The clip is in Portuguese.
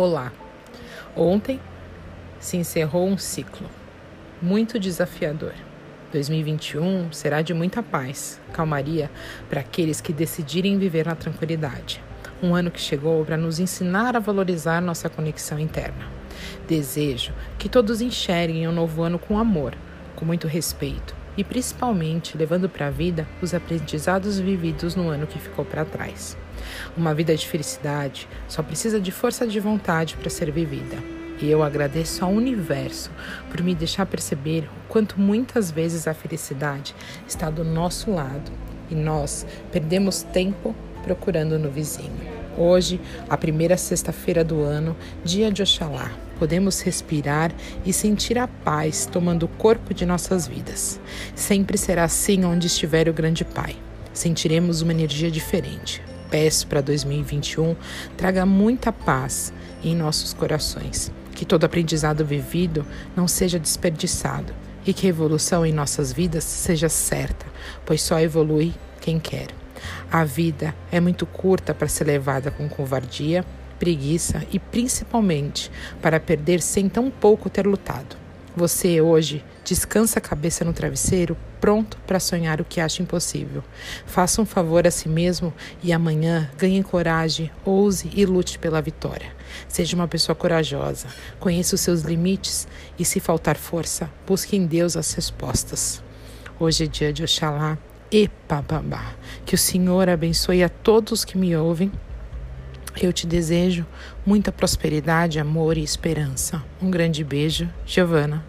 Olá! Ontem se encerrou um ciclo muito desafiador. 2021 será de muita paz, calmaria para aqueles que decidirem viver na tranquilidade. Um ano que chegou para nos ensinar a valorizar nossa conexão interna. Desejo que todos enxerguem o um novo ano com amor, com muito respeito e principalmente levando para a vida os aprendizados vividos no ano que ficou para trás. Uma vida de felicidade só precisa de força de vontade para ser vivida. E eu agradeço ao universo por me deixar perceber o quanto muitas vezes a felicidade está do nosso lado e nós perdemos tempo procurando no vizinho. Hoje, a primeira sexta-feira do ano, dia de Oxalá, podemos respirar e sentir a paz tomando o corpo de nossas vidas. Sempre será assim onde estiver o Grande Pai. Sentiremos uma energia diferente, peço para 2021 traga muita paz em nossos corações, que todo aprendizado vivido não seja desperdiçado e que a evolução em nossas vidas seja certa, pois só evolui quem quer. A vida é muito curta para ser levada com covardia, preguiça e principalmente para perder sem tão pouco ter lutado. Você hoje descansa a cabeça no travesseiro, pronto para sonhar o que acha impossível. Faça um favor a si mesmo e amanhã ganhe coragem, ouse e lute pela vitória. Seja uma pessoa corajosa, conheça os seus limites e, se faltar força, busque em Deus as respostas. Hoje é dia de Oxalá e Papabá. Que o Senhor abençoe a todos que me ouvem eu te desejo muita prosperidade, amor e esperança. Um grande beijo, Giovana.